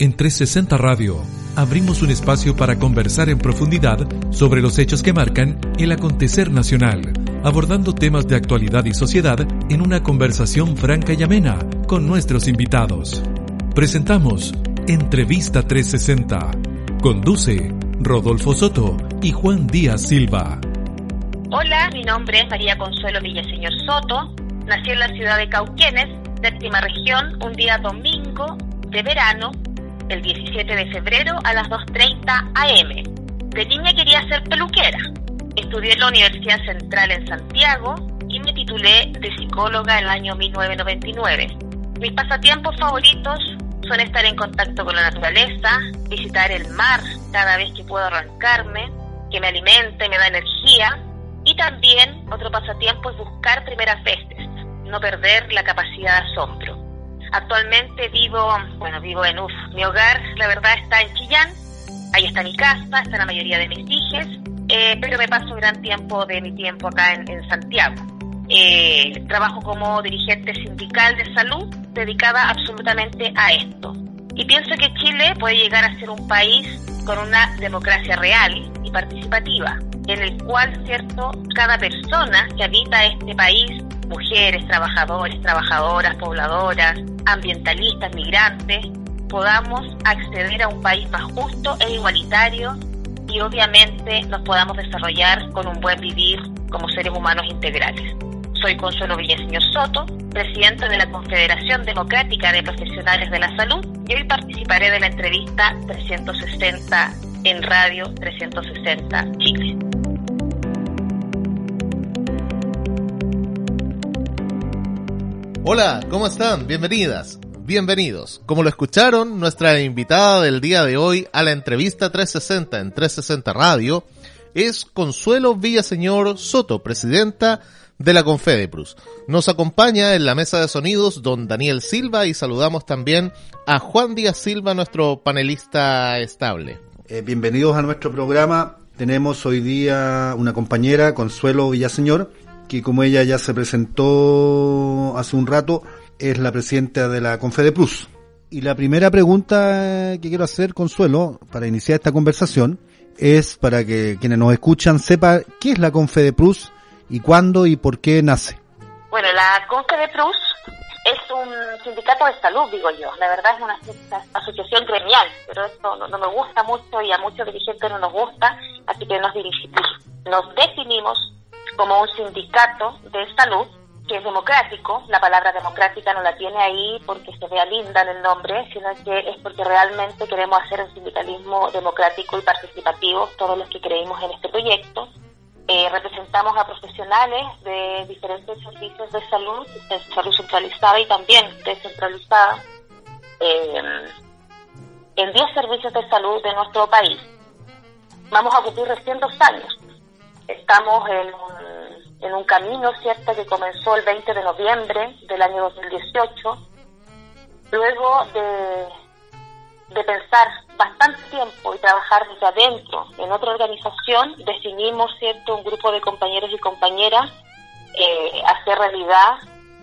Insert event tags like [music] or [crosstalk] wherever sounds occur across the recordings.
En 360 Radio abrimos un espacio para conversar en profundidad sobre los hechos que marcan el acontecer nacional, abordando temas de actualidad y sociedad en una conversación franca y amena con nuestros invitados. Presentamos Entrevista 360. Conduce Rodolfo Soto y Juan Díaz Silva. Hola, mi nombre es María Consuelo Villaseñor Soto. Nací en la ciudad de Cauquenes, séptima región, un día domingo de verano el 17 de febrero a las 2.30 am. De niña quería ser peluquera. Estudié en la Universidad Central en Santiago y me titulé de psicóloga en el año 1999. Mis pasatiempos favoritos son estar en contacto con la naturaleza, visitar el mar cada vez que puedo arrancarme, que me alimente, me da energía. Y también otro pasatiempo es buscar primeras veces, no perder la capacidad de asombro. Actualmente vivo, bueno, vivo en UF. Mi hogar, la verdad, está en Chillán. Ahí está mi casa, está la mayoría de mis hijos, eh, pero me paso gran tiempo de mi tiempo acá en, Santiago. Eh, trabajo como dirigente sindical de salud dedicada absolutamente a esto. Y pienso que Chile puede llegar a ser un país con una democracia real y participativa, en el cual, cierto, cada persona que habita este país mujeres, trabajadores, trabajadoras, pobladoras, ambientalistas, migrantes, podamos acceder a un país más justo e igualitario y obviamente nos podamos desarrollar con un buen vivir como seres humanos integrales. Soy Consuelo Villaseñor Soto, presidenta de la Confederación Democrática de Profesionales de la Salud y hoy participaré de la entrevista 360 en Radio 360 Chile. Hola, ¿cómo están? Bienvenidas, bienvenidos. Como lo escucharon, nuestra invitada del día de hoy a la entrevista 360 en 360 Radio es Consuelo Villaseñor Soto, presidenta de la Confedeprus. Nos acompaña en la mesa de sonidos don Daniel Silva y saludamos también a Juan Díaz Silva, nuestro panelista estable. Eh, bienvenidos a nuestro programa. Tenemos hoy día una compañera, Consuelo Villaseñor, que como ella ya se presentó hace un rato, es la presidenta de la Confede Plus. Y la primera pregunta que quiero hacer, Consuelo, para iniciar esta conversación, es para que quienes nos escuchan sepan qué es la Confede Plus y cuándo y por qué nace. Bueno, la Confede Plus es un sindicato de salud, digo yo. La verdad es una, asociación gremial, pero esto no, no, me gusta mucho y a muchos dirigentes no nos gusta, así que nos, nos definimos como un sindicato de salud que es democrático. La palabra democrática no la tiene ahí porque se vea linda en el nombre, sino que es porque realmente queremos hacer un sindicalismo democrático y participativo, todos los que creímos en este proyecto. Eh, representamos a profesionales de diferentes servicios de salud, de salud centralizada y también descentralizada, eh, en 10 servicios de salud de nuestro país. Vamos a cumplir recién dos años estamos en un, en un camino, ¿cierto?, que comenzó el 20 de noviembre del año 2018. Luego de, de pensar bastante tiempo y trabajar desde adentro en otra organización, definimos, ¿cierto?, un grupo de compañeros y compañeras eh, hacer realidad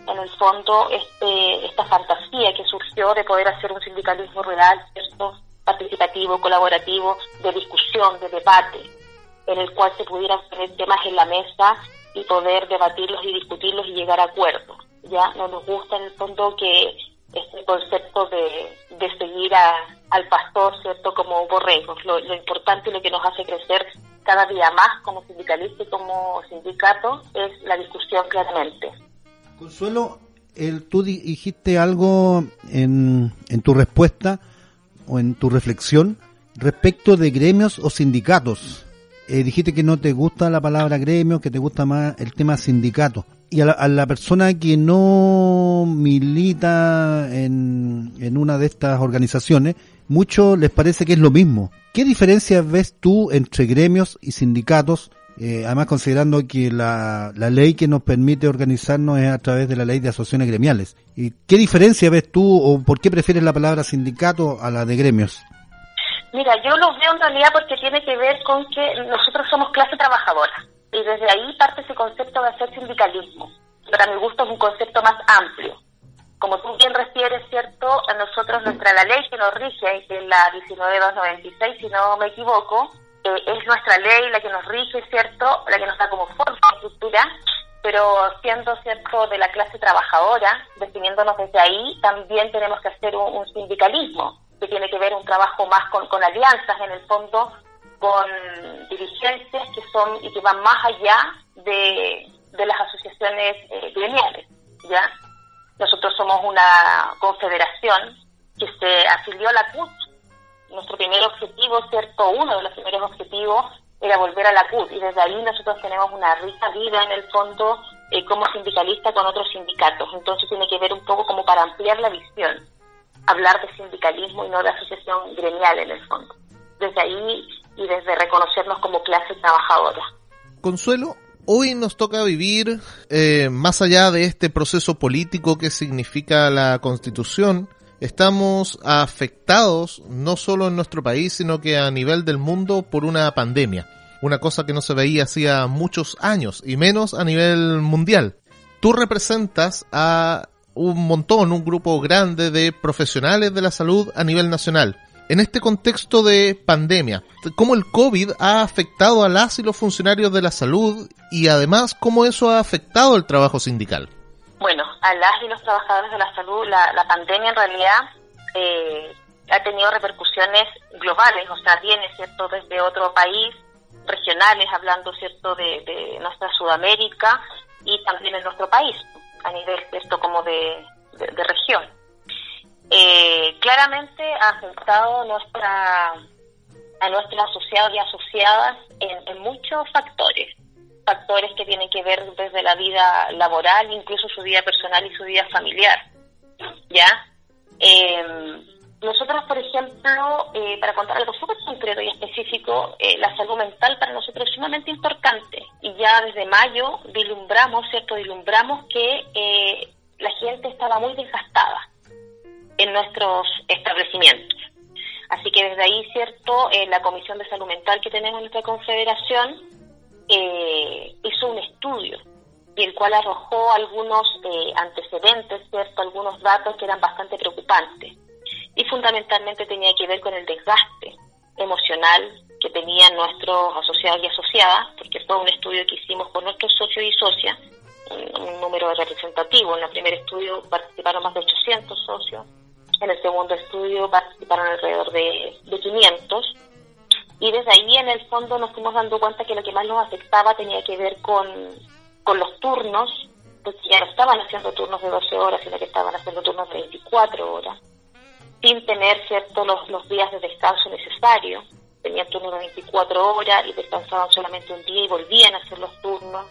en el fondo este, esta fantasía que surgió de poder hacer un sindicalismo real, ¿cierto? participativo, colaborativo, de discusión, de debate, en el cual se pudieran poner temas en la mesa y poder debatirlos y discutirlos y llegar a acuerdos. Ya no nos gusta en el fondo que este concepto de, de seguir a, al pastor, ¿cierto?, como borregos. Lo, lo importante y lo que nos hace crecer cada día más como sindicalista y como sindicato es la discusión claramente. Consuelo, el, tú dijiste algo en, en tu respuesta o en tu reflexión respecto de gremios o sindicatos eh, dijiste que no te gusta la palabra gremio, que te gusta más el tema sindicato. Y a la, persona que no milita en, en una de estas organizaciones, mucho les parece que es lo mismo. ¿Qué diferencia ves tú entre gremios y sindicatos? Eh, además considerando que la, la ley que nos permite organizarnos es a través de la ley de asociaciones gremiales. ¿Y qué diferencia ves tú o por qué prefieres la palabra sindicato a la de gremios? Mira, yo lo veo en realidad porque tiene que ver con que nosotros somos clase trabajadora y desde ahí parte ese concepto de hacer sindicalismo. Para mi gusto es un concepto más amplio. como tú bien refieres, ¿cierto? A nosotros nuestra la ley nos rige, es la 19296, si no me equivoco, eh, es nuestra ley la que nos rige, ¿cierto? La que nos da como forma, estructura, pero siendo, ¿cierto?, de la clase trabajadora, definiéndonos desde ahí, también tenemos que hacer un, sindicalismo, que tiene que ver un trabajo más con, con alianzas, en el fondo, con dirigencias que son y que van más allá de, de las asociaciones eh, gremiales, ¿ya? Nosotros somos una confederación que se afilió a la CUT. Nuestro primer objetivo, ¿cierto? Uno de los primeros objetivos era volver a la CUT y desde ahí nosotros tenemos una rica vida en el fondo eh, como sindicalista con otros sindicatos. Entonces tiene que ver un poco como para ampliar la visión, hablar de sindicalismo y no de asociación gremial en el fondo. Desde ahí y desde reconocernos como clase trabajadora. Consuelo, hoy nos toca vivir, eh, más allá de este proceso político que significa la constitución, estamos afectados no solo en nuestro país, sino que a nivel del mundo por una pandemia. Una cosa que no se veía hacía muchos años, y menos a nivel mundial. Tú representas a un montón, un grupo grande de profesionales de la salud a nivel nacional en este contexto de pandemia, cómo el COVID ha afectado a las y los funcionarios de la salud y además cómo eso ha afectado el trabajo sindical. Bueno, a las y los trabajadores de la salud, la, pandemia en realidad eh, ha tenido repercusiones globales, o sea, viene, ¿cierto?, desde otro país, regionales, hablando, ¿cierto?, de, de nuestra Sudamérica y también en nuestro país, a nivel, ¿cierto?, como de, de región eh, claramente ha afectado nuestra, a nuestras asociados y asociadas en, muchos factores. Factores que tienen que ver desde la vida laboral, incluso su vida personal y su vida familiar. ¿Ya? Eh, nosotros, por ejemplo, eh, para contar algo súper concreto y específico, eh, la salud mental para nosotros es sumamente importante. Y ya desde mayo vislumbramos, ¿cierto? Vislumbramos que eh, la gente estaba muy desgastada en nuestros establecimientos. Así que desde ahí, cierto, eh, la Comisión de Salud Mental que tenemos en nuestra confederación eh, hizo un estudio y el cual arrojó algunos eh, antecedentes, cierto, algunos datos que eran bastante preocupantes. Y fundamentalmente tenía que ver con el desgaste emocional que tenían nuestros asociados y asociadas, porque fue un estudio que hicimos con nuestros socios y socias, un, un número representativo. En el primer estudio participaron más de 800 socios en el segundo estudio participaron alrededor de, de 500 y desde ahí en el fondo nos fuimos dando cuenta que lo que más nos afectaba tenía que ver con, con los turnos, porque ya no estaban haciendo turnos de 12 horas, sino que estaban haciendo turnos de 24 horas, sin tener cierto los, los días de descanso necesarios. Tenían turnos de 24 horas y descansaban solamente un día y volvían a hacer los turnos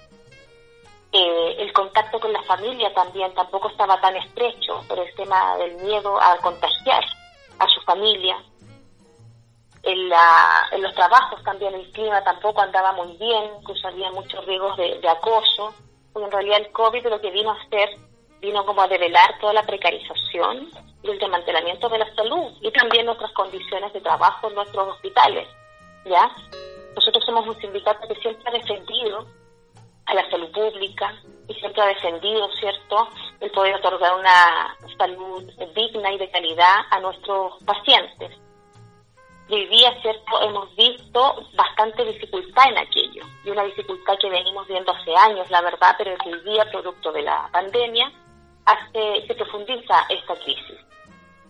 eh, el contacto con la familia también tampoco estaba tan estrecho por el tema del miedo a contagiar a su familia. En, la, en los trabajos también el clima tampoco andaba muy bien, pues había muchos riesgos de, acoso, porque en realidad el COVID lo que vino a hacer, vino como a develar toda la precarización y el desmantelamiento de la salud y también nuestras condiciones de trabajo en nuestros hospitales. ¿ya? Nosotros somos un sindicato que siempre ha defendido a la salud pública y siempre ha defendido, ¿cierto?, el poder otorgar una salud digna y de calidad a nuestros pacientes. Hoy día, ¿cierto?, hemos visto bastante dificultad en aquello, y una dificultad que venimos viendo hace años, la verdad, pero que hoy día, producto de la pandemia, hace, se profundiza esta crisis.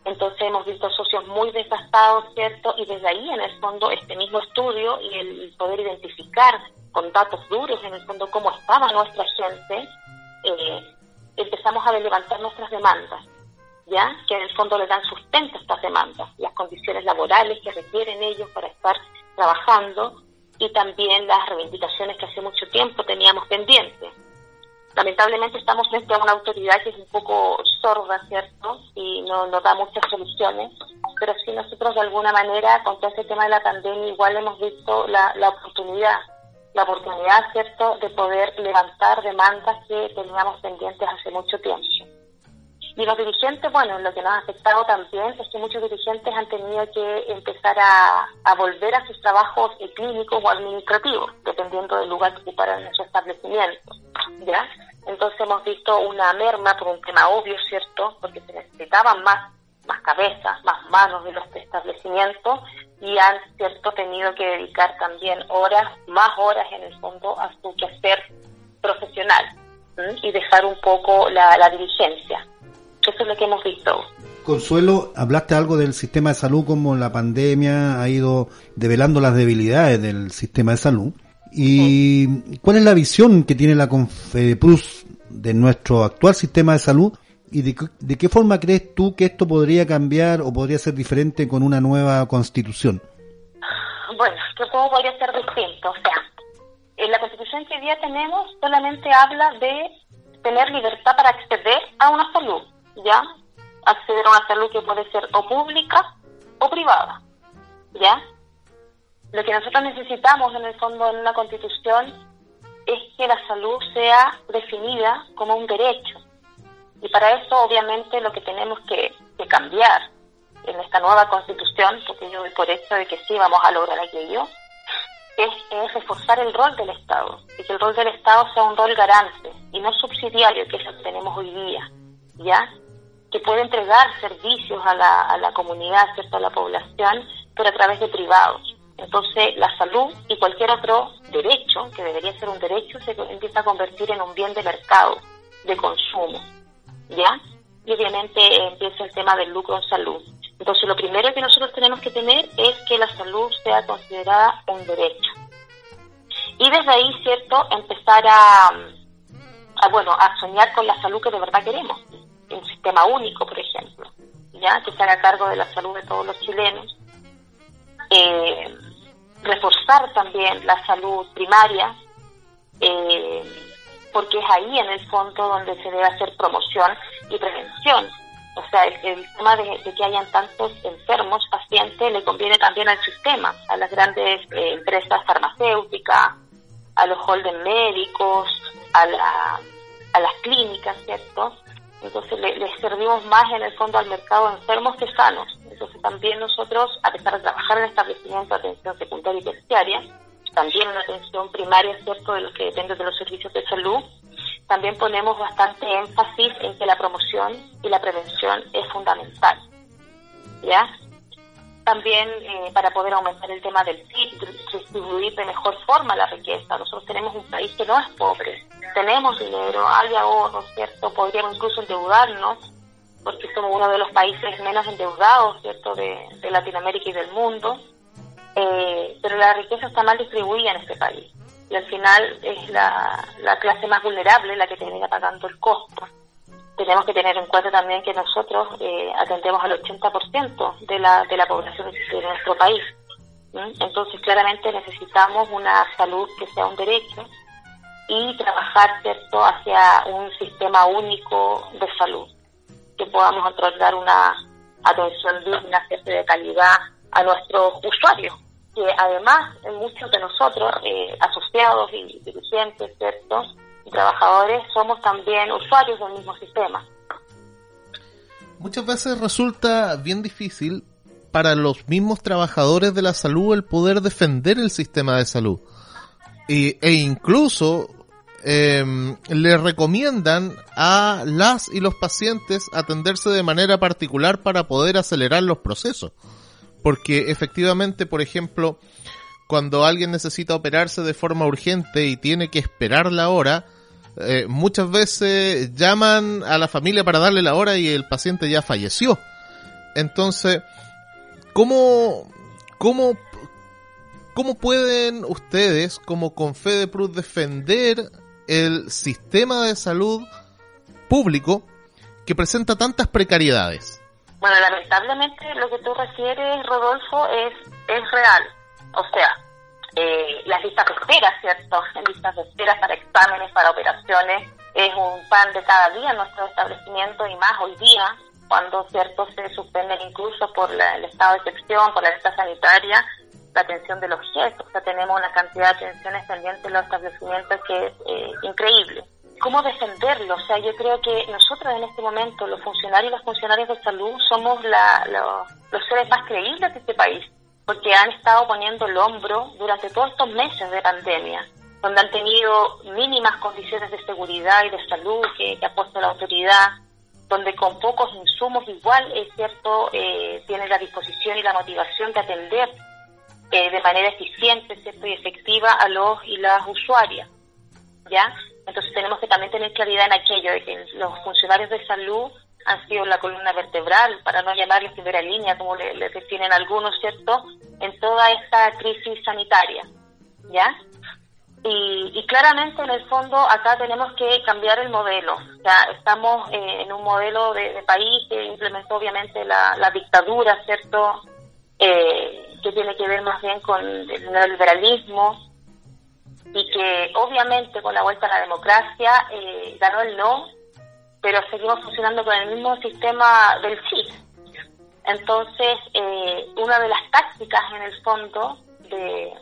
Entonces hemos visto socios muy desgastados, ¿cierto? Y desde ahí, en el fondo, este mismo estudio y el poder identificar con datos duros, en el fondo, cómo estaba nuestra gente, eh, empezamos a levantar nuestras demandas, ¿ya? Que en el fondo le dan sustento a estas demandas, las condiciones laborales que requieren ellos para estar trabajando y también las reivindicaciones que hace mucho tiempo teníamos pendientes. Lamentablemente estamos frente a una autoridad que es un poco sorda, ¿cierto? Y no nos da muchas soluciones, pero sí nosotros de alguna manera, con todo ese tema de la pandemia, igual hemos visto la, la oportunidad la oportunidad, ¿cierto?, de poder levantar demandas que teníamos pendientes hace mucho tiempo. Y los dirigentes, bueno, lo que nos ha afectado también es que muchos dirigentes han tenido que empezar a, volver a sus trabajos clínicos o administrativos, dependiendo del lugar que ocuparan en su establecimiento, ¿ya? Entonces hemos visto una merma por un tema obvio, ¿cierto? Porque se necesitaban más, más cabezas, más manos de los establecimientos y han, ¿cierto?, tenido que dedicar también horas, más horas en el fondo a su quehacer profesional y dejar un poco la, la dirigencia. Eso es lo que hemos visto. Consuelo, hablaste algo del sistema de salud, como la pandemia ha ido develando las debilidades del sistema de salud. ¿Y cuál es la visión que tiene la Confedeprus de nuestro actual sistema de salud? ¿Y de, qué forma crees tú que esto podría cambiar o podría ser diferente con una nueva constitución? Bueno, que todo podría ser distinto. O sea, en la constitución que hoy día tenemos solamente habla de tener libertad para acceder a una salud, ¿ya? Acceder a una salud que puede ser o pública o privada, ¿ya? Lo que nosotros necesitamos en el fondo en una constitución es que la salud sea definida como un derecho. Y para eso obviamente lo que tenemos que, cambiar en esta nueva constitución, porque yo por hecho de que sí vamos a lograr aquello, es, reforzar el rol del Estado y que el rol del Estado sea un rol garante y no subsidiario, que es lo que tenemos hoy día, ¿ya? Que puede entregar servicios a la, a la comunidad, ¿cierto? a la población, pero a través de privados. Entonces, la salud y cualquier otro derecho, que debería ser un derecho, se empieza a convertir en un bien de mercado, de consumo, ¿ya? Y obviamente empieza el tema del lucro en salud. Entonces, lo primero que nosotros tenemos que tener es que la salud sea considerada un derecho. Y desde ahí, ¿cierto?, empezar a, a bueno, a soñar con la salud que de verdad queremos. Un sistema único, por ejemplo, ¿ya? Que se haga cargo de la salud de todos los chilenos eh, reforzar también la salud primaria, eh, porque es ahí en el fondo donde se debe hacer promoción y prevención. O sea, el, tema de, que hayan tantos enfermos, pacientes, le conviene también al sistema, a las grandes eh, empresas farmacéuticas, a los holding médicos, a, la, a las clínicas, ¿cierto? Entonces le, servimos más en el fondo al mercado enfermos que sanos. Entonces también nosotros, a pesar de trabajar en establecimientos de atención secundaria y terciaria, también en atención primaria, ¿cierto?, de los que dependen de los servicios de salud, también ponemos bastante énfasis en que la promoción y la prevención es fundamental. ¿Ya? También eh, para poder aumentar el tema del PIB, distribuir de mejor forma la riqueza. Nosotros tenemos un país que no es pobre, tenemos dinero, hay ahorros, ¿cierto? Podríamos incluso endeudarnos, porque somos uno de los países menos endeudados, ¿cierto?, de, Latinoamérica y del mundo. Eh, pero la riqueza está mal distribuida en este país. Y al final es la, clase más vulnerable la que termina pagando el costo. Tenemos que tener en cuenta también que nosotros eh, atendemos al 80% de la, de la población de nuestro país. Entonces, claramente necesitamos una salud que sea un derecho, y trabajar cierto hacia un sistema único de salud que podamos otorgar una atención digna cierto de calidad a nuestros usuarios que además muchos de nosotros eh, asociados y dirigentes cierto y trabajadores somos también usuarios del mismo sistema muchas veces resulta bien difícil para los mismos trabajadores de la salud el poder defender el sistema de salud e incluso eh, le recomiendan a las y los pacientes atenderse de manera particular para poder acelerar los procesos. Porque efectivamente, por ejemplo, cuando alguien necesita operarse de forma urgente y tiene que esperar la hora, eh, muchas veces llaman a la familia para darle la hora y el paciente ya falleció. Entonces, ¿cómo, cómo ¿Cómo pueden ustedes, como Confedeprus, defender el sistema de salud público que presenta tantas precariedades? Bueno, lamentablemente lo que tú refieres, Rodolfo, es, es real. O sea, eh, las listas de espera, ¿cierto? Listas de espera para exámenes, para operaciones, es un pan de cada día en nuestro establecimiento y más hoy día, cuando, ¿cierto?, se suspenden incluso por el estado de excepción, por la lista sanitaria, la atención de los jefes. O sea, tenemos una cantidad de atenciones pendientes en los establecimientos que es eh, increíble. ¿Cómo defenderlo? O sea, yo creo que nosotros en este momento, los funcionarios y las funcionarias de salud, somos la, los seres más creíbles de este país, porque han estado poniendo el hombro durante todos estos meses de pandemia. donde han tenido mínimas condiciones de seguridad y de salud que, ha puesto la autoridad, donde con pocos insumos igual, es cierto, eh, tienen la disposición y la motivación de atender eh, de manera eficiente cierto y efectiva a los y las usuarias. ¿ya? Entonces tenemos que también tener claridad en aquello de que los funcionarios de salud han sido la columna vertebral, para no llamarles primera línea, como le, definen algunos, ¿cierto?, en toda esta crisis sanitaria, ¿ya? Y, claramente, en el fondo, acá tenemos que cambiar el modelo. O sea, estamos eh, en un modelo de, país que implementó, obviamente, la, dictadura, ¿cierto?, eh, que tiene que ver más bien con el neoliberalismo, y que obviamente con la vuelta a la democracia eh, ganó el no, pero seguimos funcionando con el mismo sistema del sí. Entonces, eh, una de las tácticas en el fondo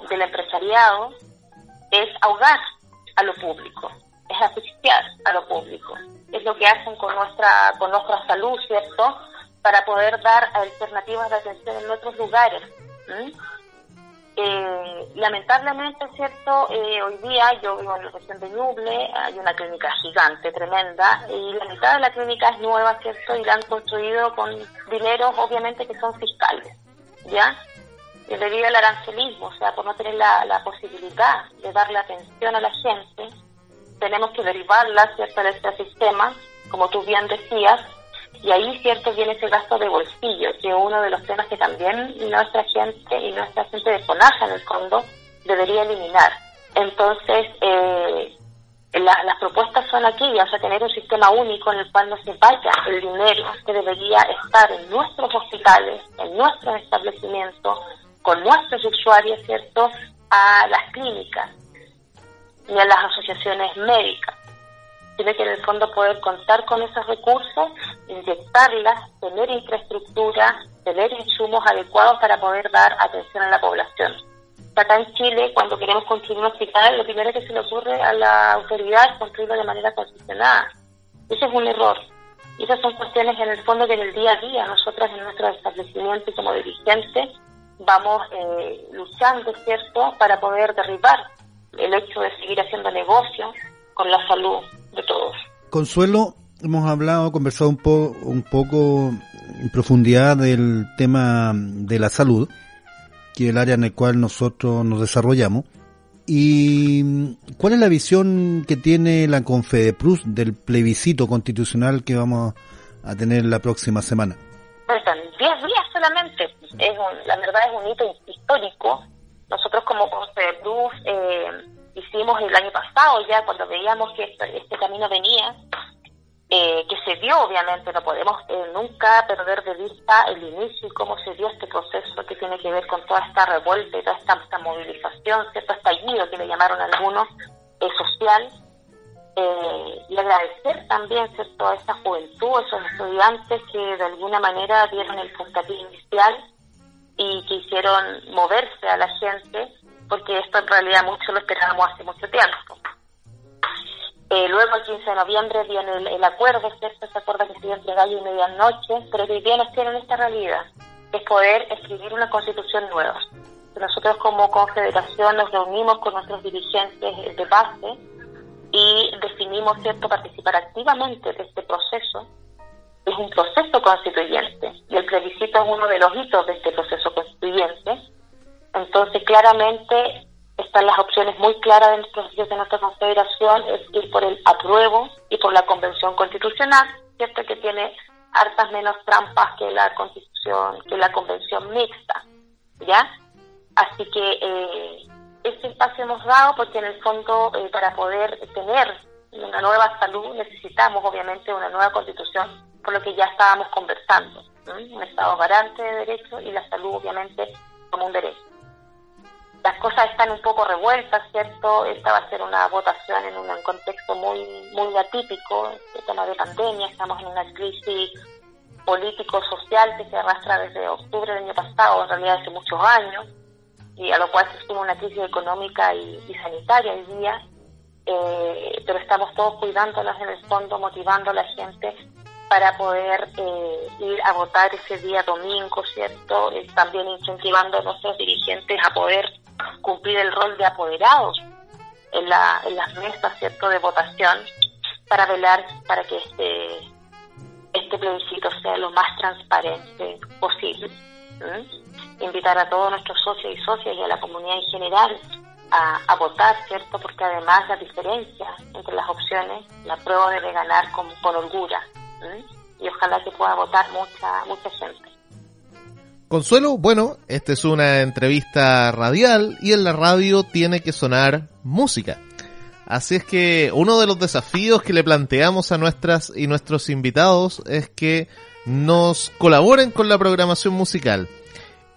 del empresariado es ahogar a lo público, es asfixiar a lo público. Es lo que hacen con nuestra, con nuestra salud, ¿cierto? Para poder dar alternativas de atención en otros lugares. Eh, lamentablemente, cierto, eh, hoy día yo vivo en la región de Ñuble, hay una clínica gigante, tremenda, y la mitad de la clínica es nueva, cierto, y la han construido con dineros, obviamente, que son fiscales, ¿ya? Debido al arancelismo, o sea, por no tener la, la posibilidad de darle atención a la gente, tenemos que derivarla, ¿cierto?, de este sistema, como tú bien decías, y ahí, cierto, viene ese gasto de bolsillo, que es uno de los temas que también nuestra gente y nuestra gente de FONAJA, en el fondo, debería eliminar. Entonces, eh, las propuestas son aquí, o sea, tener un sistema único en el cual no se vaya el dinero que debería estar en nuestros hospitales, en nuestros establecimientos, con nuestros usuarios, ¿cierto?, a las clínicas y a las asociaciones médicas tiene que en el fondo poder contar con esos recursos, inyectarlas, tener infraestructura, tener insumos adecuados para poder dar atención a la población. Acá en Chile, cuando queremos construir un hospital, lo primero que se le ocurre a la autoridad es construirlo de manera concesionada. Eso es un error. Y esas son cuestiones en el fondo que en el día a día nosotros en nuestro establecimiento y como dirigentes vamos eh, luchando, ¿cierto?, para poder derribar el hecho de seguir haciendo negocio con la salud de todos. Consuelo, hemos hablado, conversado un, po, un poco en profundidad del tema de la salud, que es el área en el cual nosotros nos desarrollamos. ¿Y cuál es la visión que tiene la Confedeprus del plebiscito constitucional que vamos a tener la próxima semana? Pues 10 días solamente. Es la verdad es un hito histórico. Nosotros como Confedeprus eh, hicimos el año pasado ya cuando veíamos que este, camino venía, eh, que se dio obviamente, no podemos eh, nunca perder de vista el inicio y cómo se dio este proceso que tiene que ver con toda esta revuelta y toda esta, movilización, cierto estallido que le llamaron algunos, eh, social, y agradecer también cierto a esta juventud, a esos estudiantes que de alguna manera dieron el puntapié inicial y que hicieron moverse a la gente porque esto en realidad mucho lo esperábamos hace mucho tiempo. Eh, luego el 15 de noviembre viene el, acuerdo, ¿cierto? Se acuerda que se dio entre gallo y medianoche, pero que hoy día nos tienen esta realidad, es poder escribir una constitución nueva. Nosotros como confederación nos reunimos con nuestros dirigentes de base y definimos, ¿cierto?, participar activamente de este proceso. Es un proceso constituyente y el plebiscito es uno de los hitos de este proceso constituyente entonces, claramente están las opciones muy claras de nuestra confederación, es ir por el apruebo y por la convención constitucional, ¿cierto? Que tiene hartas menos trampas que la constitución, que la convención mixta, ¿ya? Así que eh, este espacio hemos dado porque en el fondo eh, para poder tener una nueva salud necesitamos obviamente una nueva constitución, por lo que ya estábamos conversando, un Estado garante de derechos y la salud obviamente como un derecho las cosas están un poco revueltas, ¿cierto? Esta va a ser una votación en un contexto muy muy atípico, el tema de pandemia, estamos en una crisis político-social que se arrastra desde octubre del año pasado, en realidad hace muchos años, y a lo cual se suma una crisis económica y, sanitaria hoy día, eh, pero estamos todos cuidándonos en el fondo, motivando a la gente para poder eh, ir a votar ese día domingo, ¿cierto? Eh, también incentivando a nuestros dirigentes a poder cumplir el rol de apoderados en, la, en las mesas, ¿cierto?, de votación para velar para que este, este plebiscito sea lo más transparente posible. Invitar a todos nuestros socios y socias y a la comunidad en general a, votar, ¿cierto? Porque además la diferencia entre las opciones, la prueba debe ganar con, con holgura. Y ojalá que pueda votar mucha, mucha gente. Consuelo, bueno, esta es una entrevista radial y en la radio tiene que sonar música. Así es que uno de los desafíos que le planteamos a nuestras y nuestros invitados es que nos colaboren con la programación musical.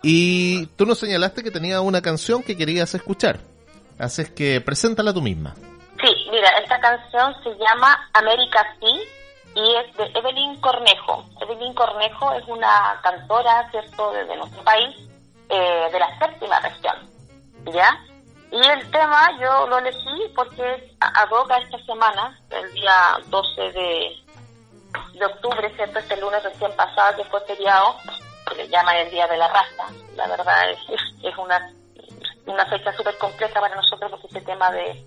Y tú nos señalaste que tenía una canción que querías escuchar. Así es que preséntala tú misma. Sí, mira, esta canción se llama América Sí y es de Evelyn Cornejo. Evelyn Cornejo es una cantora, ¿cierto?, desde nuestro país, eh, de la séptima región, ¿ya? Y el tema yo lo elegí porque aboca esta semana, el día 12 de, de octubre, ¿cierto? Este lunes recién pasado, que fue feriado, que le llaman el Día de la Raza. La verdad es, es una, una fecha súper compleja para nosotros porque este tema de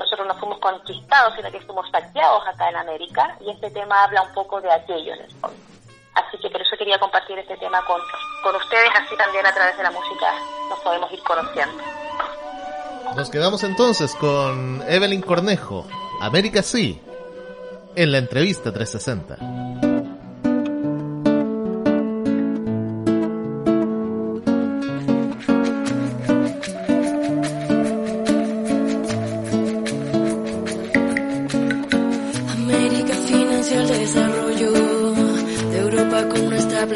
nosotros no fuimos conquistados, sino que fuimos saqueados acá en América, y este tema habla un poco de aquello en el fondo. Así que por eso quería compartir este tema con, con ustedes, así también a través de la música nos podemos ir conociendo. Nos quedamos entonces con Evelyn Cornejo, América Sí, en la entrevista 360.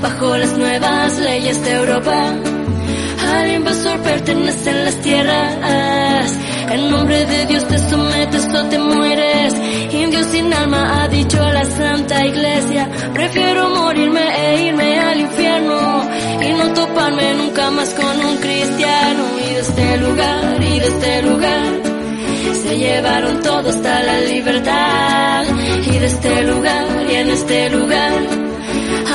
bajo las nuevas leyes de Europa. Al invasor pertenecen las tierras, en nombre de Dios te sometes o te mueres Indio sin alma ha dicho a la Santa Iglesia, prefiero morirme e irme al infierno y no toparme nunca más con un cristiano. Y de este lugar, y de este lugar, se llevaron todo hasta la libertad. Y de este lugar, y en este lugar,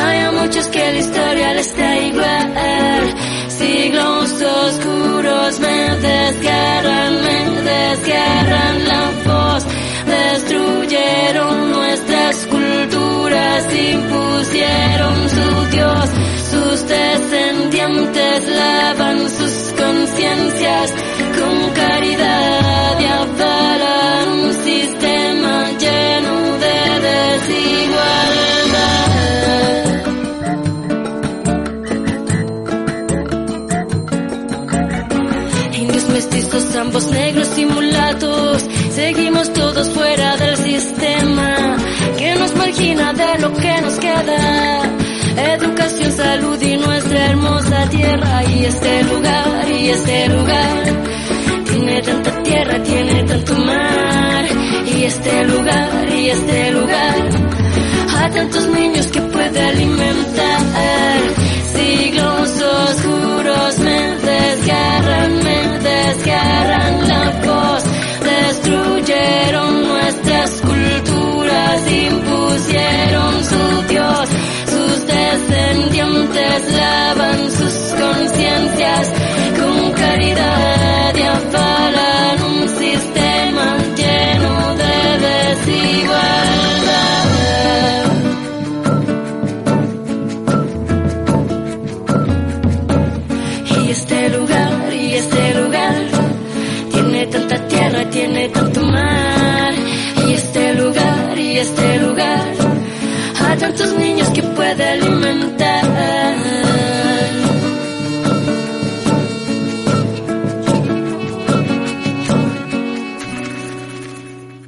hay a muchos que la historia les da igual. Siglos oscuros me desgarran, me desgarran la voz. Destruyeron nuestras culturas, impusieron su Dios, sus descendientes lavan sus conciencias con caridad y avalan Ambos negros y Seguimos todos fuera del sistema que nos margina de lo que nos queda. Educación, salud y nuestra hermosa tierra y este lugar y este lugar. Tiene tanta tierra, tiene tanto mar y este lugar y este lugar. A tantos niños que puede alimentar. Siglos oscuros me desgarran, me desgarran la voz. Destruyeron nuestras culturas, impusieron su Dios, sus descendientes lavan sus conciencias con caridad tantos niños que puede alimentar.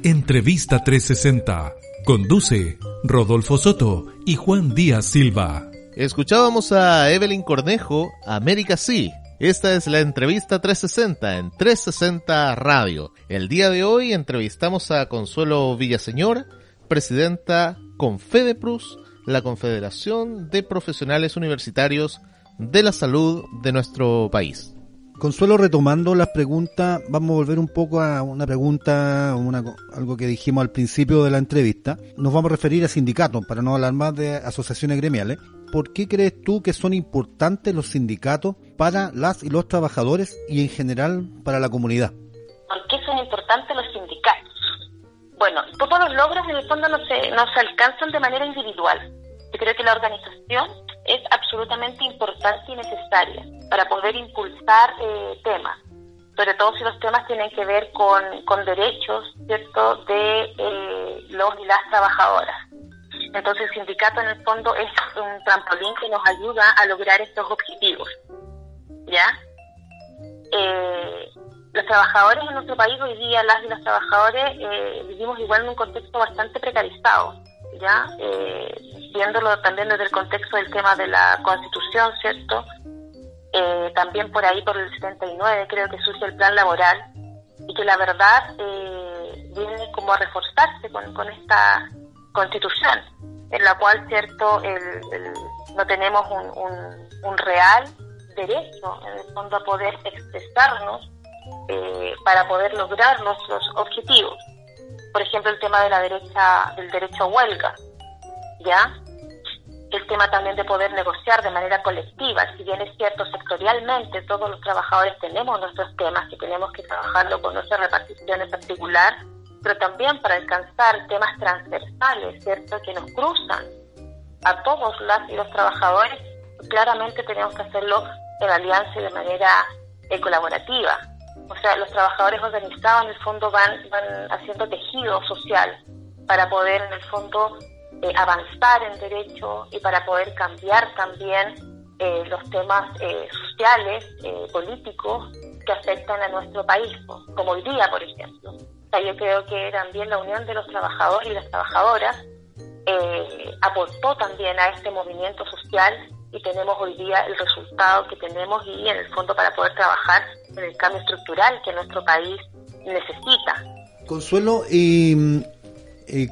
Entrevista 360. Conduce Rodolfo Soto y Juan Díaz Silva. Escuchábamos a Evelyn Cornejo, América Sí, Esta es la entrevista 360 en 360 Radio. El día de hoy entrevistamos a Consuelo Villaseñor, presidenta Confedeprus, la Confederación de Profesionales Universitarios de la Salud de nuestro país. Consuelo, retomando las preguntas, vamos a volver un poco a una pregunta, una, algo que dijimos al principio de la entrevista. Nos vamos a referir a sindicatos, para no hablar más de asociaciones gremiales. ¿Por qué crees tú que son importantes los sindicatos para las y los trabajadores y en general para la comunidad? ¿Por qué son importantes? Bueno, todos los logros en el fondo no se, no se alcanzan de manera individual. Yo creo que la organización es absolutamente importante y necesaria para poder impulsar eh, temas, sobre todo si los temas tienen que ver con, con derechos, ¿cierto?, de eh, los y las trabajadoras. Entonces el sindicato en el fondo es un trampolín que nos ayuda a lograr estos objetivos, ¿ya? Eh, los trabajadores en nuestro país hoy día, las y los trabajadores, vivimos igual en un contexto bastante precarizado, ¿ya? viéndolo también desde el contexto del tema de la Constitución, ¿cierto? Eh, también por ahí, por el 79, creo que surge el plan laboral y que la verdad eh, viene como a reforzarse con, esta Constitución, en la cual, ¿cierto?, no tenemos un, un, real derecho, en el fondo, a poder expresarnos eh, para poder lograr nuestros objetivos. Por ejemplo, el tema de la derecha, del derecho a huelga, ¿ya? el tema también de poder negociar de manera colectiva, si bien es cierto sectorialmente todos los trabajadores tenemos nuestros temas que tenemos que trabajarlo con nuestra repartición en particular, pero también para alcanzar temas transversales, ¿cierto?, que nos cruzan a todos las y los trabajadores, claramente tenemos que hacerlo en alianza y de manera eh, colaborativa. O sea, los trabajadores organizados en el fondo van, van haciendo tejido social para poder en el fondo eh, avanzar en derecho y para poder cambiar también eh, los temas eh, sociales, políticos que afectan a nuestro país, como hoy día, por ejemplo. O sea, yo creo que también la unión de los trabajadores y las trabajadoras aportó también a este movimiento social y tenemos hoy día el resultado que tenemos y en el fondo para poder trabajar el cambio estructural que nuestro país necesita. Consuelo, y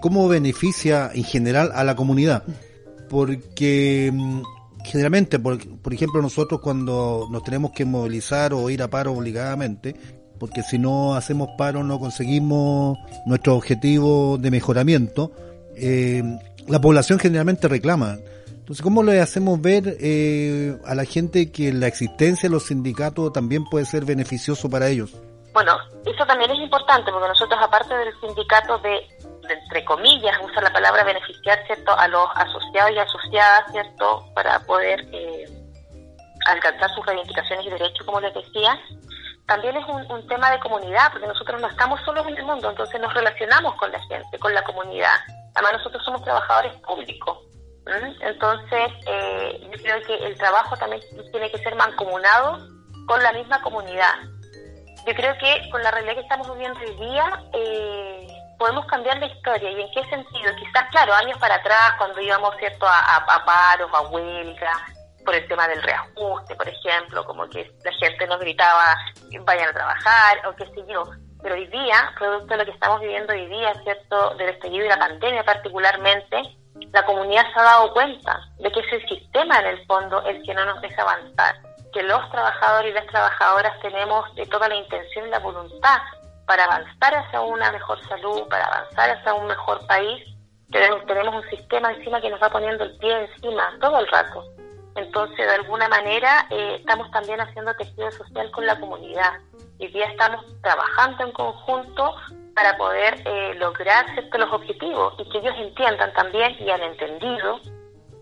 cómo beneficia en general a la comunidad. Porque mm, generalmente, por, por, ejemplo, nosotros cuando nos tenemos que movilizar o ir a paro obligadamente, porque si no hacemos paro no conseguimos nuestro objetivo de mejoramiento, eh, la población generalmente reclama. Entonces, ¿cómo le hacemos ver eh, a la gente que la existencia de los sindicatos también puede ser beneficioso para ellos? Bueno, eso también es importante porque nosotros, aparte del sindicato de entre comillas, usa la palabra beneficiar, a los asociados y asociadas, ¿cierto?, para poder eh, alcanzar sus reivindicaciones y derechos, como les decía. También es un, tema de comunidad, porque nosotros no estamos solos en el mundo, entonces nos relacionamos con la gente, con la comunidad. Además, nosotros somos trabajadores públicos. Entonces, eh, yo creo que el trabajo también tiene que ser mancomunado con la misma comunidad. Yo creo que con la realidad que estamos viviendo hoy día, eh, podemos cambiar la historia. ¿Y en qué sentido? Quizás, claro, años para atrás, cuando íbamos cierto a, a, paros, a huelga, por el tema del reajuste, por ejemplo, como que la gente nos gritaba, vayan a trabajar, o qué sé yo. Pero hoy día, producto de lo que estamos viviendo hoy día, ¿cierto?, del estallido y la pandemia particularmente, la comunidad se ha dado cuenta de que es el sistema en el fondo el que no nos deja avanzar, que los trabajadores y las trabajadoras tenemos de toda la intención y la voluntad para avanzar hacia una mejor salud, para avanzar hacia un mejor país, tenemos, tenemos un sistema encima que nos va poniendo el pie encima todo el rato. Entonces, de alguna manera, eh, estamos también haciendo tejido social con la comunidad. Hoy día estamos trabajando en conjunto para poder eh, lograr los objetivos y que ellos entiendan también y han entendido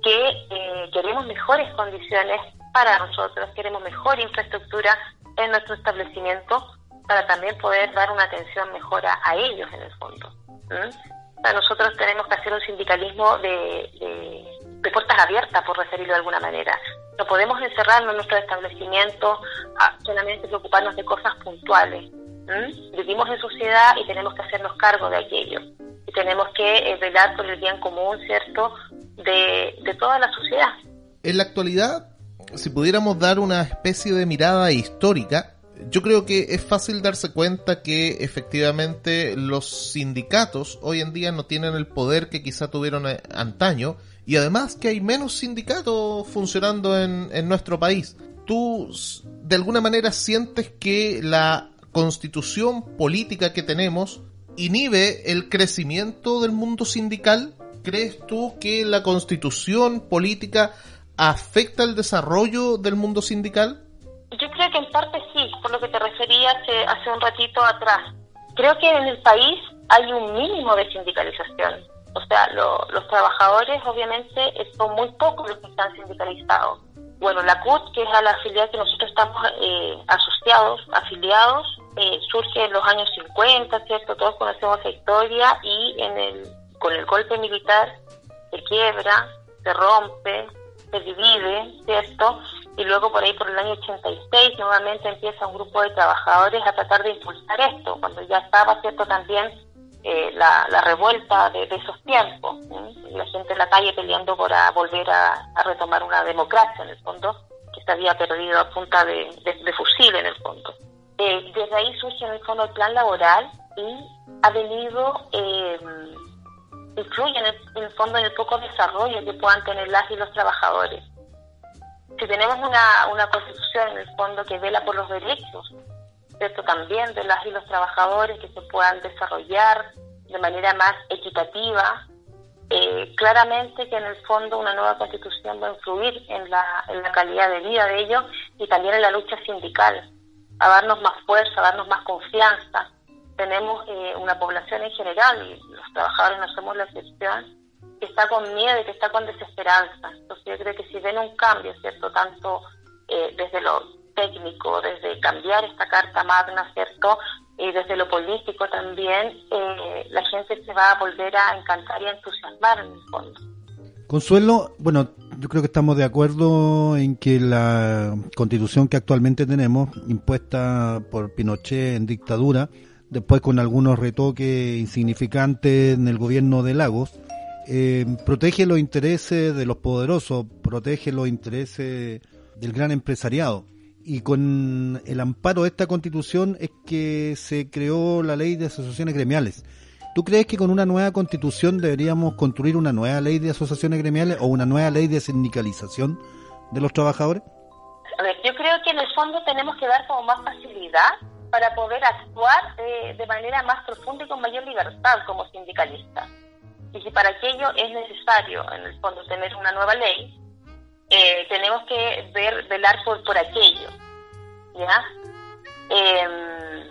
que eh, queremos mejores condiciones para nosotros, queremos mejor infraestructura en nuestro establecimiento para también poder dar una atención mejor a, ellos en el fondo. nosotros tenemos que hacer un sindicalismo de, de, puertas abiertas, por referirlo de alguna manera. No podemos encerrarnos en nuestro establecimiento solamente preocuparnos de cosas puntuales. Vivimos en sociedad y tenemos que hacernos cargo de aquello. Y tenemos que eh, velar por el bien común, ¿cierto?, de, de toda la sociedad. En la actualidad, si pudiéramos dar una especie de mirada histórica, yo creo que es fácil darse cuenta que efectivamente los sindicatos hoy en día no tienen el poder que quizá tuvieron eh, antaño y además que hay menos sindicatos funcionando en, en nuestro país. ¿Tú de alguna manera sientes que la constitución política que tenemos inhibe el crecimiento del mundo sindical? ¿Crees tú que la constitución política afecta el desarrollo del mundo sindical? Yo creo que en parte sí, por lo que te refería hace, un ratito atrás. Creo que en el país hay un mínimo de sindicalización. O sea, los trabajadores obviamente son muy pocos los que están sindicalizados. Bueno, la CUT, que es a la afiliada que nosotros estamos eh, asociados, afiliados, eh, surge en los años 50, ¿cierto? Todos conocemos la historia y en el, con el golpe militar se quiebra, se rompe, se divide, ¿cierto? Y luego por ahí por el año 86 nuevamente empieza un grupo de trabajadores a tratar de impulsar esto, cuando ya estaba, ¿cierto? También eh, la, revuelta de, esos tiempos, la gente en la calle peleando por volver a, retomar una democracia en el fondo, que se había perdido a punta de, fusil en el fondo. Eh, desde ahí surge en el fondo el plan laboral y ha venido... Eh, influye en el, fondo en el poco desarrollo que puedan tener las y los trabajadores. Si tenemos una, una constitución en el fondo que vela por los derechos, ¿cierto? también de las y los trabajadores que se puedan desarrollar de manera más equitativa, eh, claramente que en el fondo una nueva constitución va a influir en la, en la calidad de vida de ellos y también en la lucha sindical, a darnos más fuerza, a darnos más confianza, tenemos eh, una población en general, y los trabajadores no somos la excepción, que está con miedo y que está con desesperanza. Entonces yo creo que si ven un cambio, ¿cierto? Tanto eh, desde lo técnico, desde cambiar esta carta magna, ¿cierto? Y desde lo político también, eh, la gente se va a volver a encantar y a entusiasmar en el fondo. Consuelo, bueno, yo creo que estamos de acuerdo en que la constitución que actualmente tenemos, impuesta por Pinochet en dictadura, después con algunos retoques insignificantes en el gobierno de Lagos, eh, protege los intereses de los poderosos, protege los intereses del gran empresariado. Y con el amparo de esta constitución es que se creó la ley de asociaciones gremiales. ¿Tú crees que con una nueva constitución deberíamos construir una nueva ley de asociaciones gremiales o una nueva ley de sindicalización de los trabajadores? A ver, yo creo que en el fondo tenemos que dar como más facilidad para poder actuar de, manera más profunda y con mayor libertad como sindicalista. Y si para aquello es necesario, en el fondo, tener una nueva ley, eh, tenemos que ver, velar por, por aquello. ¿Ya? Em,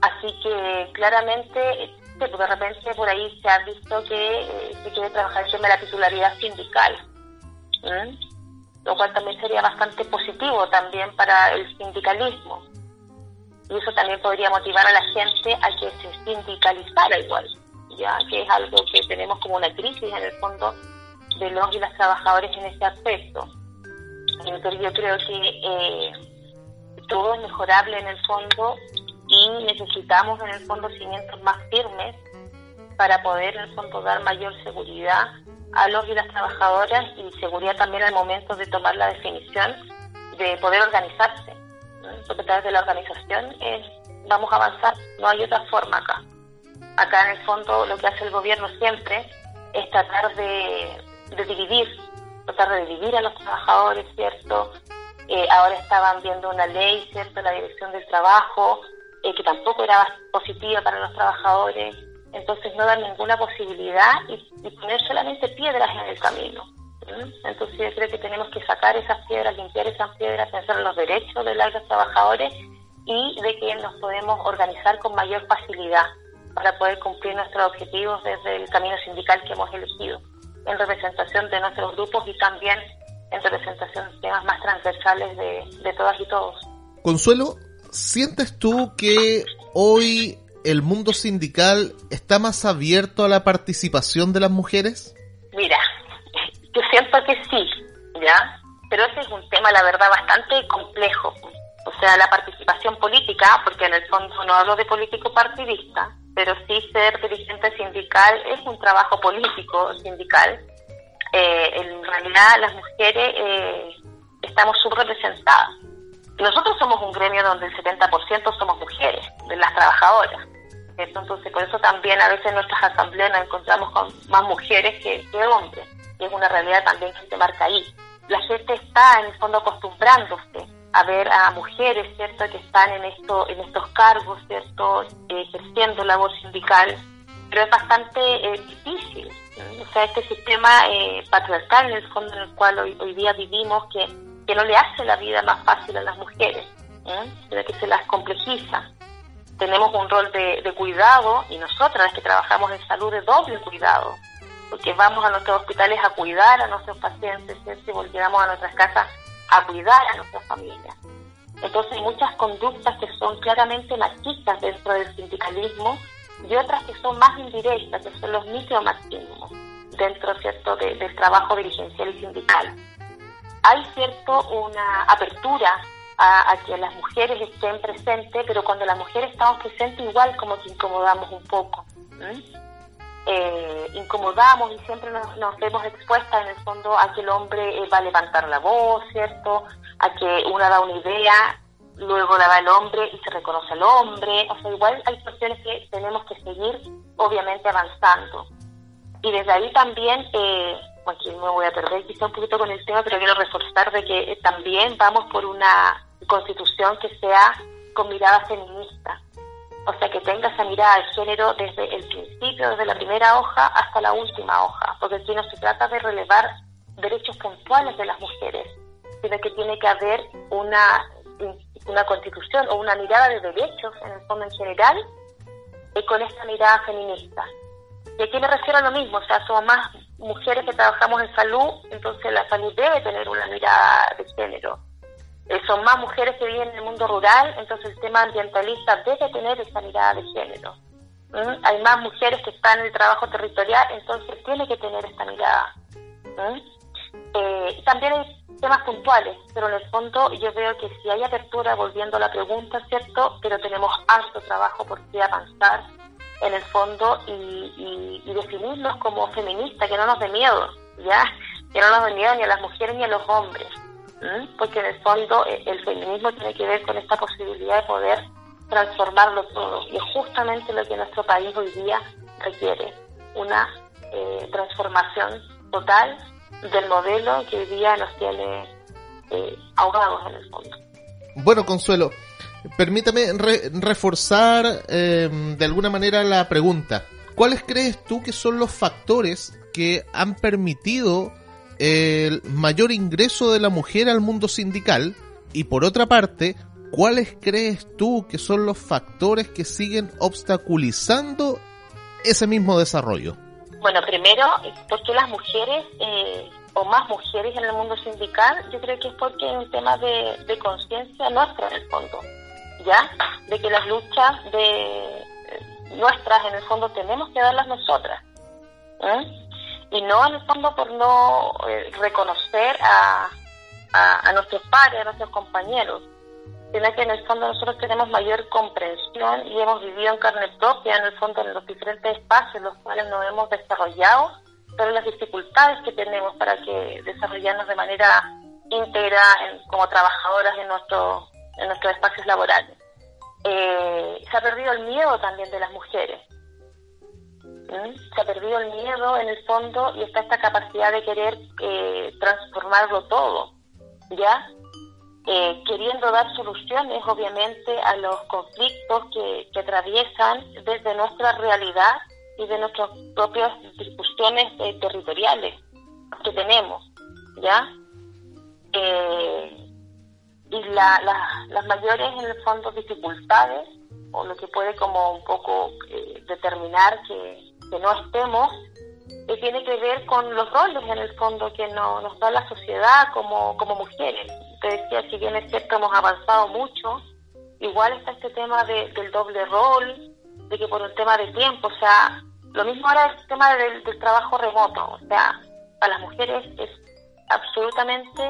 así que claramente, de repente por ahí se ha visto que eh, se quiere trabajar el tema de la titularidad sindical, lo cual también sería bastante positivo también para el sindicalismo y eso también podría motivar a la gente a que se sindicalizara igual, ya que es algo que tenemos como una crisis en el fondo de los y las trabajadores en ese aspecto. Entonces yo creo que eh, todo es mejorable en el fondo y necesitamos en el fondo cimientos más firmes para poder en el fondo dar mayor seguridad a los y las trabajadoras y seguridad también al momento de tomar la definición de poder organizarse porque a través de la organización es, vamos a avanzar, no hay otra forma acá. Acá en el fondo lo que hace el gobierno siempre es tratar de, dividir, tratar de dividir a los trabajadores, ¿cierto? Eh, ahora estaban viendo una ley, ¿cierto? La dirección del trabajo, eh, que tampoco era positiva para los trabajadores. Entonces no dan ninguna posibilidad y poner solamente piedras en el camino. Entonces yo creo que tenemos que sacar esas piedras, limpiar esas piedras, pensar en los derechos de los trabajadores y de que nos podemos organizar con mayor facilidad para poder cumplir nuestros objetivos desde el camino sindical que hemos elegido, en representación de nuestros grupos y también en representación de temas más transversales de, de todas y todos. Consuelo, ¿sientes tú que hoy el mundo sindical está más abierto a la participación de las mujeres? Mira, yo siento que sí, ¿ya? Pero ese es un tema, la verdad, bastante complejo. O sea, la participación política, porque en el fondo no hablo de político partidista, pero sí ser dirigente sindical es un trabajo político sindical. Eh, en realidad las mujeres eh, estamos subrepresentadas. Nosotros somos un gremio donde el 70% somos mujeres, de las trabajadoras. Entonces, por eso también a veces en nuestras asambleas nos encontramos con más mujeres que, hombres. Y es una realidad también que se marca ahí. La gente está en el fondo acostumbrándose a ver a mujeres, ¿cierto?, que están en, esto, en estos cargos, ¿cierto?, ejerciendo labor sindical, pero es bastante eh, difícil. O sea, este sistema eh, patriarcal, en el fondo, en el cual hoy, hoy día vivimos, que, que no le hace la vida más fácil a las mujeres, sino que se las complejiza. Tenemos un rol de, de cuidado y nosotras que trabajamos en salud de doble cuidado, porque vamos a nuestros hospitales a cuidar a nuestros pacientes, y volvemos a nuestras casas a cuidar a nuestra familia. Entonces hay muchas conductas que son claramente machistas dentro del sindicalismo y otras que son más indirectas, que son los micromachismos dentro cierto del trabajo dirigencial y sindical. Hay cierto una apertura a, que las mujeres estén presentes, pero cuando las mujeres estamos presentes igual como que incomodamos un poco eh, incomodamos y siempre nos, nos, vemos expuestas en el fondo a que el hombre eh, va a levantar la voz, ¿cierto? A que una da una idea, luego la da el hombre y se reconoce al hombre. O sea, igual hay cuestiones que tenemos que seguir, obviamente, avanzando. Y desde ahí también, eh, aquí me voy a perder quizá un poquito con el tema, pero quiero reforzar de que eh, también vamos por una constitución que sea con mirada feminista o sea, que tenga esa mirada de género desde el principio, desde la primera hoja hasta la última hoja, porque aquí no se trata de relevar derechos puntuales de las mujeres, sino que tiene que haber una, una constitución o una mirada de derechos en el fondo en general y con esta mirada feminista. Y aquí me refiero a lo mismo, o sea, somos más mujeres que trabajamos en salud, entonces la salud debe tener una mirada de género eh, son más mujeres que viven en el mundo rural, entonces el tema ambientalista debe tener esa mirada de género. ¿Mm? Hay más mujeres que están en el trabajo territorial, entonces tiene que tener esta mirada. ¿Mm? Eh, también hay temas puntuales, pero en el fondo yo veo que si hay apertura, volviendo a la pregunta, ¿cierto? Pero tenemos alto trabajo por qué avanzar en el fondo y, y definirnos como feministas, que no nos dé miedo, ¿ya? Que no nos dé miedo ni a las mujeres ni a los hombres porque en el fondo eh, el feminismo tiene que ver con esta posibilidad de poder transformarlo todo y es justamente lo que nuestro país hoy día requiere, una eh, transformación total del modelo que hoy día nos tiene eh, ahogados en el fondo. Bueno, Consuelo, permítame reforzar de alguna manera la pregunta. ¿Cuáles crees tú que son los factores que han permitido el mayor ingreso de la mujer al mundo sindical? Y por otra parte, ¿cuáles crees tú que son los factores que siguen obstaculizando ese mismo desarrollo? Bueno, primero, porque las mujeres, eh, o más mujeres en el mundo sindical, yo creo que es porque es un tema de, conciencia nuestra en el fondo, ¿ya? De que las luchas de nuestras en el fondo tenemos que darlas nosotras. ¿eh? y no en el fondo por no eh, reconocer a, a, nuestros padres, a nuestros compañeros, sino que en el fondo nosotros tenemos mayor comprensión y hemos vivido en carne propia, en el fondo, en los diferentes espacios en los cuales nos hemos desarrollado, pero las dificultades que tenemos para que desarrollarnos de manera íntegra como trabajadoras en, nuestro, en nuestros espacios laborales. Eh, se ha perdido el miedo también de las mujeres se ha perdido el miedo en el fondo y está esta capacidad de querer eh, transformarlo todo, ¿ya? Eh, queriendo dar soluciones, obviamente, a los conflictos que, que, atraviesan desde nuestra realidad y de nuestras propias discusiones eh, territoriales que tenemos, ¿ya? Y la, las mayores, en el fondo, dificultades, o lo que puede como un poco determinar que que no estemos, eh, tiene que ver con los roles en el fondo que no, nos da la sociedad como, como mujeres. Te decía, si bien es cierto, hemos avanzado mucho, igual está este tema de, del doble rol, de que por un tema de tiempo, o sea, lo mismo ahora es el tema del, del trabajo remoto, o sea, para las mujeres es absolutamente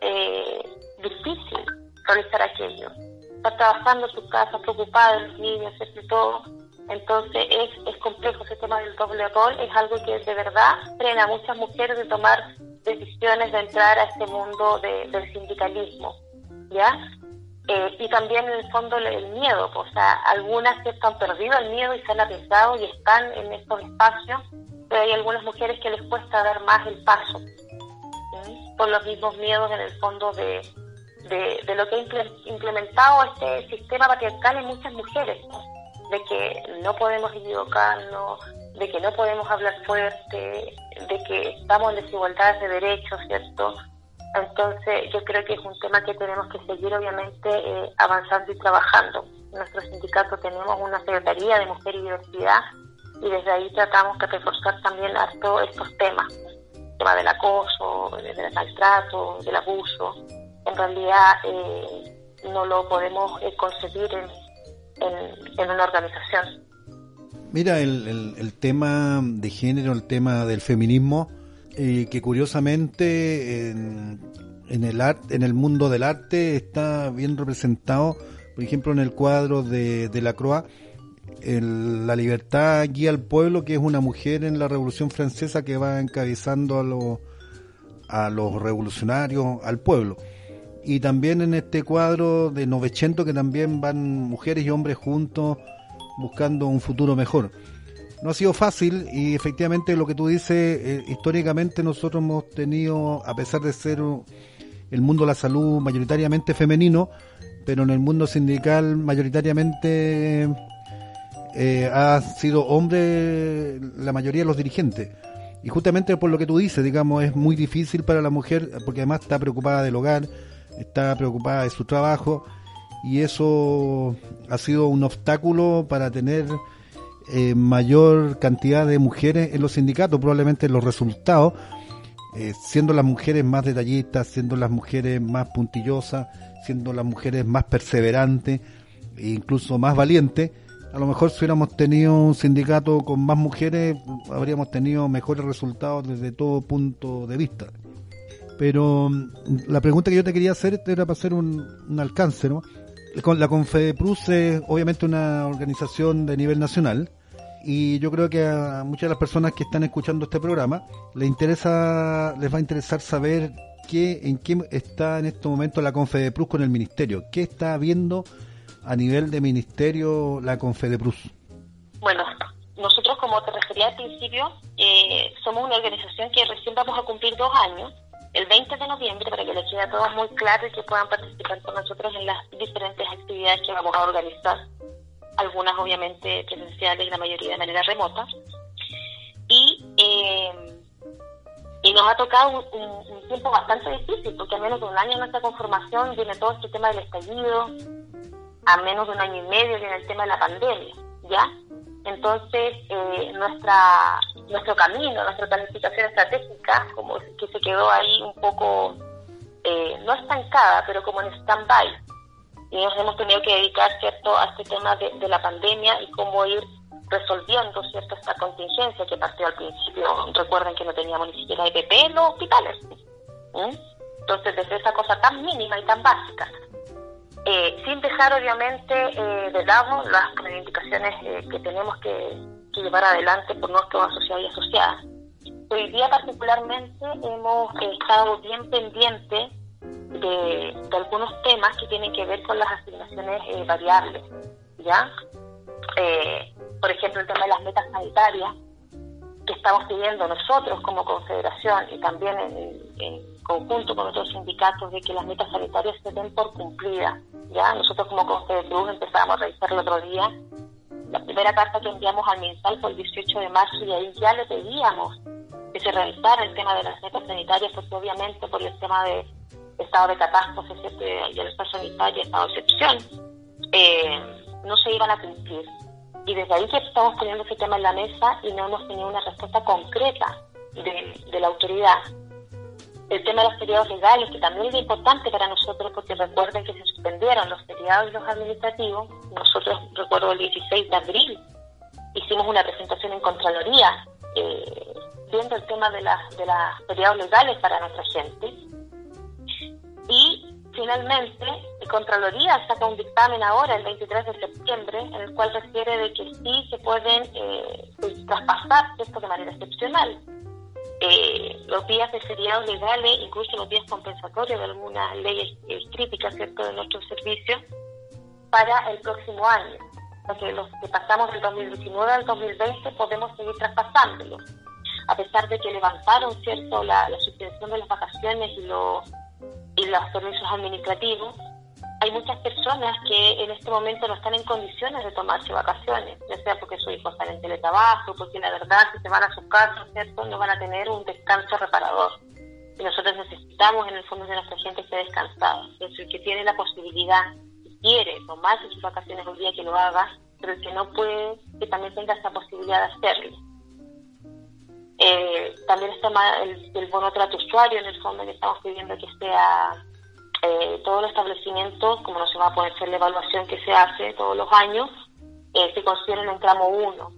eh, difícil realizar aquello. Estar trabajando en su casa, preocupada de los niños, y todo entonces es, es complejo ese tema del doble rol, es algo que de verdad frena a muchas mujeres de tomar decisiones de entrar a este mundo del sindicalismo, ¿ya? Eh, y también en el fondo el, miedo, o sea, algunas que han perdido el miedo y se han arriesgado y están en estos espacios, pero hay algunas mujeres que les cuesta dar más el paso, por los mismos miedos en el fondo de, de, lo que ha implementado este sistema patriarcal en muchas mujeres, de que no podemos equivocarnos, de que no podemos hablar fuerte, de que estamos en desigualdades de derechos, ¿cierto? Entonces yo creo que es un tema que tenemos que seguir obviamente eh, avanzando y trabajando. En nuestro sindicato tenemos una Secretaría de Mujer y Diversidad y desde ahí tratamos de reforzar también todos estos temas, el tema del acoso, del maltrato, del abuso. En realidad eh, no lo podemos eh, concebir en, en, una organización. Mira, el, el, tema de género, el tema del feminismo, eh, que curiosamente en, en el arte, en el mundo del arte está bien representado, por ejemplo en el cuadro de, de la Croix, la libertad guía al pueblo, que es una mujer en la Revolución Francesa que va encabezando a los, a los revolucionarios, al pueblo. Y también en este cuadro de Novecento que también van mujeres y hombres juntos buscando un futuro mejor no ha sido fácil y efectivamente lo que tú dices, eh, históricamente nosotros hemos tenido, a pesar de ser el mundo de la salud mayoritariamente femenino, pero en el mundo sindical mayoritariamente eh, ha sido hombre la mayoría de los dirigentes. Y justamente por lo que tú dices, digamos, es muy difícil para la mujer, porque además está preocupada del hogar, está preocupada de su trabajo, y eso ha sido un obstáculo para tener eh, mayor cantidad de mujeres en los sindicatos, probablemente los resultados, eh, siendo las mujeres más detallistas, siendo las mujeres más puntillosas, siendo las mujeres más perseverantes e incluso más valientes, a lo mejor si hubiéramos tenido un sindicato con más mujeres, habríamos tenido mejores resultados desde todo punto de vista. Pero mm, la pregunta que yo te quería hacer era para hacer un, alcance, ¿no? La Confedeprus es obviamente una organización de nivel nacional y yo creo que a muchas de las personas que están escuchando este programa les interesa, les va a interesar saber qué, en qué está en este momento la Confedeprus con el Ministerio, qué está viendo a nivel de Ministerio la Confedeprus. Bueno, nosotros como te refería al principio, eh, somos una organización que recién vamos a cumplir dos años el 20 de noviembre para que les quede a todos muy claro y que puedan participar con nosotros en las diferentes actividades que vamos a organizar, algunas obviamente presenciales y la mayoría de manera remota. Y, eh, y nos ha tocado un, tiempo bastante difícil, porque a menos de un año en nuestra conformación viene todo este tema del estallido, a menos de un año y medio viene el tema de la pandemia, ¿ya? Entonces, eh, nuestra nuestro camino, nuestra planificación estratégica, como que se quedó ahí un poco, eh, no estancada, pero como en stand-by. Y nos hemos tenido que dedicar, ¿cierto?, a este tema de, la pandemia y cómo ir resolviendo, ¿cierto?, esta contingencia que partió al principio. Recuerden que no teníamos ni siquiera EPP en los hospitales. Entonces, desde esa cosa tan mínima y tan básica, eh, sin dejar obviamente eh, de lado las reivindicaciones eh, que tenemos que, llevar adelante por nuestros asociados y asociadas. Hoy día particularmente hemos estado bien pendientes de, algunos temas que tienen que ver con las asignaciones variables, ¿ya? por ejemplo, el tema de las metas sanitarias, que estamos pidiendo nosotros como confederación y también en, conjunto con otros sindicatos de que las metas sanitarias se den por cumplidas. Ya nosotros como Confederación empezamos a revisar el otro día la primera carta que enviamos al MinSal fue el 18 de marzo y ahí ya le pedíamos que se revisara el tema de las metas sanitarias porque obviamente por el tema de estado de catástrofe y el estado sanitario, estado de excepción, eh, no se iban a cumplir. Y desde ahí que estamos poniendo ese tema en la mesa y no hemos tenido una respuesta concreta de, la autoridad. El tema de los feriados legales, que también es importante para nosotros, porque recuerden que se suspendieron los feriados y los administrativos. Nosotros, recuerdo el 16 de abril, hicimos una presentación en Contraloría eh, viendo el tema de, las de los feriados legales para nuestra gente. Y finalmente, la Contraloría saca un dictamen ahora, el 23 de septiembre, en el cual refiere de que sí se pueden eh, pues, traspasar de manera excepcional. eh, los días de feriados legales, incluso los días compensatorios de algunas leyes eh, críticas de nuestros servicios para el próximo año. Porque los que pasamos del 2019 al 2020 podemos seguir traspasándolos. A pesar de que levantaron cierto la, la suspensión de las vacaciones y los, y los permisos administrativos, hay muchas personas que en este momento no están en condiciones de tomarse vacaciones, ya sea porque sus hijos están en teletrabajo, porque la verdad si se van a sus casas, ¿cierto? no van a tener un descanso reparador. Y nosotros necesitamos en el fondo de nuestra gente esté descansada. Es el que tiene la posibilidad, si quiere tomarse sus vacaciones un día que lo haga, pero el que no puede, que también tenga esa posibilidad de hacerlo. Eh, también está el, el bono trato usuario, en el fondo que estamos pidiendo que sea eh, todos los establecimientos, como no se va a poder hacer la evaluación que se hace todos los años, eh, se consideran en tramo 1.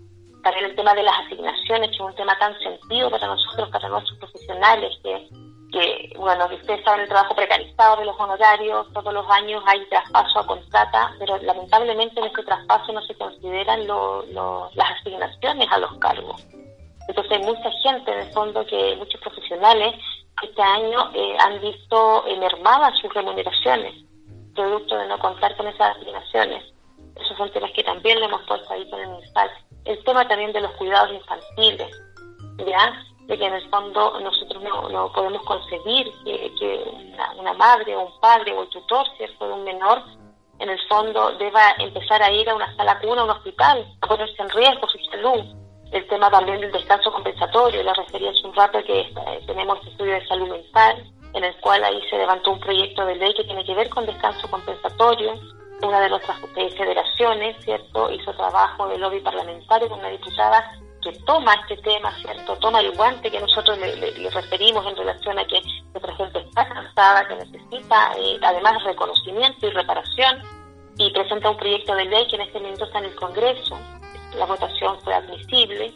También el tema de las asignaciones, que es un tema tan sentido para nosotros, para nuestros profesionales, que, que bueno, ustedes saben el trabajo precarizado de los honorarios, todos los años hay traspaso a contrata, pero lamentablemente en ese traspaso no se consideran las asignaciones a los cargos. Entonces hay mucha gente, en el fondo, que muchos profesionales este año eh, han visto mermadas sus remuneraciones, producto de no contar con esas asignaciones. Esos son temas que también le hemos puesto ahí con el MINSAL. El tema también de los cuidados infantiles, ¿ya? De que en el fondo nosotros no, podemos concebir que, que una, madre o un padre o el tutor, ¿cierto?, de un menor, en el fondo deba empezar a ir a una sala cuna, a un hospital, a ponerse en riesgo su salud el tema también del descanso compensatorio, la refería hace un rato que eh, tenemos estudio de salud mental, en el cual ahí se levantó un proyecto de ley que tiene que ver con descanso compensatorio. Una de nuestras eh, federaciones, ¿cierto?, hizo trabajo de lobby parlamentario con una diputada que toma este tema, ¿cierto?, toma el guante que nosotros le, referimos en relación a que nuestra gente está cansada, que necesita eh, además reconocimiento y reparación, y presenta un proyecto de ley que en este momento está en el Congreso la votación fue admisible,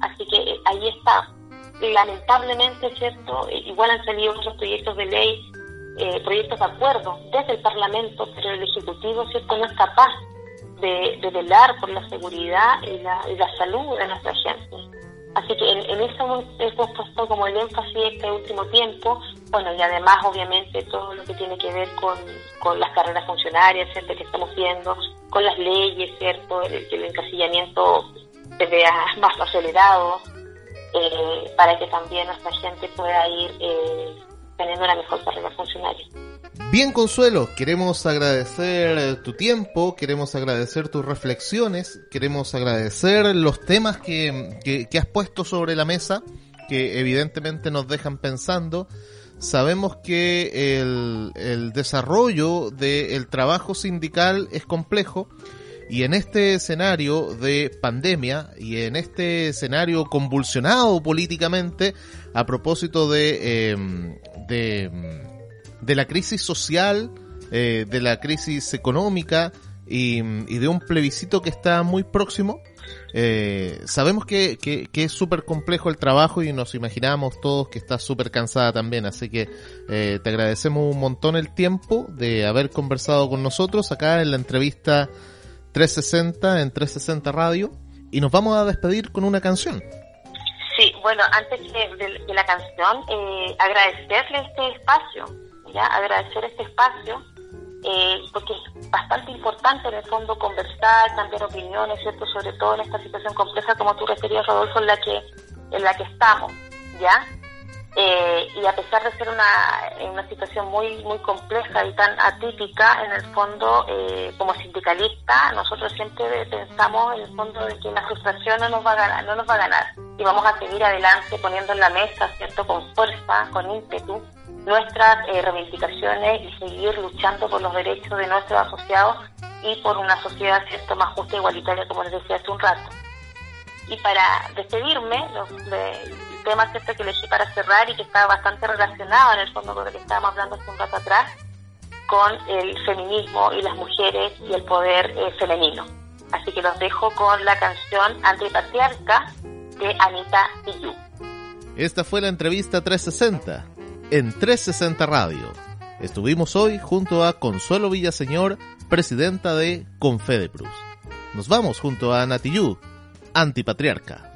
así que eh, ahí está. Lamentablemente, ¿cierto? Eh, igual han salido otros proyectos de ley, eh, proyectos de acuerdo desde el Parlamento, pero el Ejecutivo, ¿cierto?, no es capaz de, velar por la seguridad y la, salud de nuestra gente. Así que en, eso hemos puesto como el énfasis este último tiempo, bueno, y además obviamente todo lo que tiene que ver con, con las carreras funcionarias, ¿cierto?, que estamos viendo, con las leyes, ¿cierto?, el, el encasillamiento se vea [laughs] más acelerado, eh, para que también nuestra gente pueda ir eh, teniendo una mejor carrera funcionaria. Bien, Consuelo, queremos agradecer tu tiempo, queremos agradecer tus reflexiones, queremos agradecer los temas que, que, has puesto sobre la mesa, que evidentemente nos dejan pensando. Sabemos que el, el desarrollo del trabajo sindical es complejo y en este escenario de pandemia y en este escenario convulsionado políticamente a propósito de, em, de de la crisis social, eh, de la crisis económica y, de un plebiscito que está muy próximo. Eh, sabemos que, que, es súper complejo el trabajo y nos imaginamos todos que estás súper cansada también, así que eh, te agradecemos un montón el tiempo de haber conversado con nosotros acá en la entrevista 360 en 360 Radio y nos vamos a despedir con una canción. Sí, bueno, antes de, la canción, agradecerle este espacio, agradecer este espacio, eh, porque es bastante importante en el fondo conversar, cambiar opiniones, ¿cierto? Sobre todo en esta situación compleja, como tú referías, Rodolfo, en la que, en la que estamos, ¿ya? Eh, y a pesar de ser una, una situación muy muy compleja y tan atípica, en el fondo, eh, como sindicalista, nosotros siempre pensamos en el fondo de que la frustración no nos va a ganar, no nos va a ganar, y vamos a seguir adelante poniendo en la mesa, cierto, con fuerza, con ímpetu, nuestras eh, reivindicaciones y seguir luchando por los derechos de nuestros asociados y por una sociedad cierto más justa e igualitaria, como les decía hace un rato. Y para despedirme, los, el tema cierto que elegí para cerrar y que está bastante relacionado en el fondo con lo que estábamos hablando hace un rato atrás, con el feminismo y las mujeres y el poder eh, femenino. Así que los dejo con la canción Antipatriarca de Anita Tijoux. Esta fue la entrevista 360 en 360 Radio. Estuvimos hoy junto a Consuelo Villaseñor, presidenta de Confedeprus. Nos vamos junto a Natiyú, antipatriarca.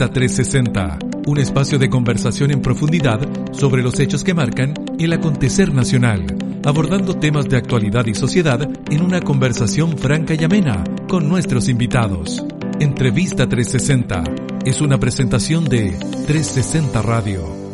Entrevista 360, un espacio de conversación en profundidad sobre los hechos que marcan el acontecer nacional, abordando temas de actualidad y sociedad en una conversación franca y amena con nuestros invitados. Entrevista 360 es una presentación de 360 Radio.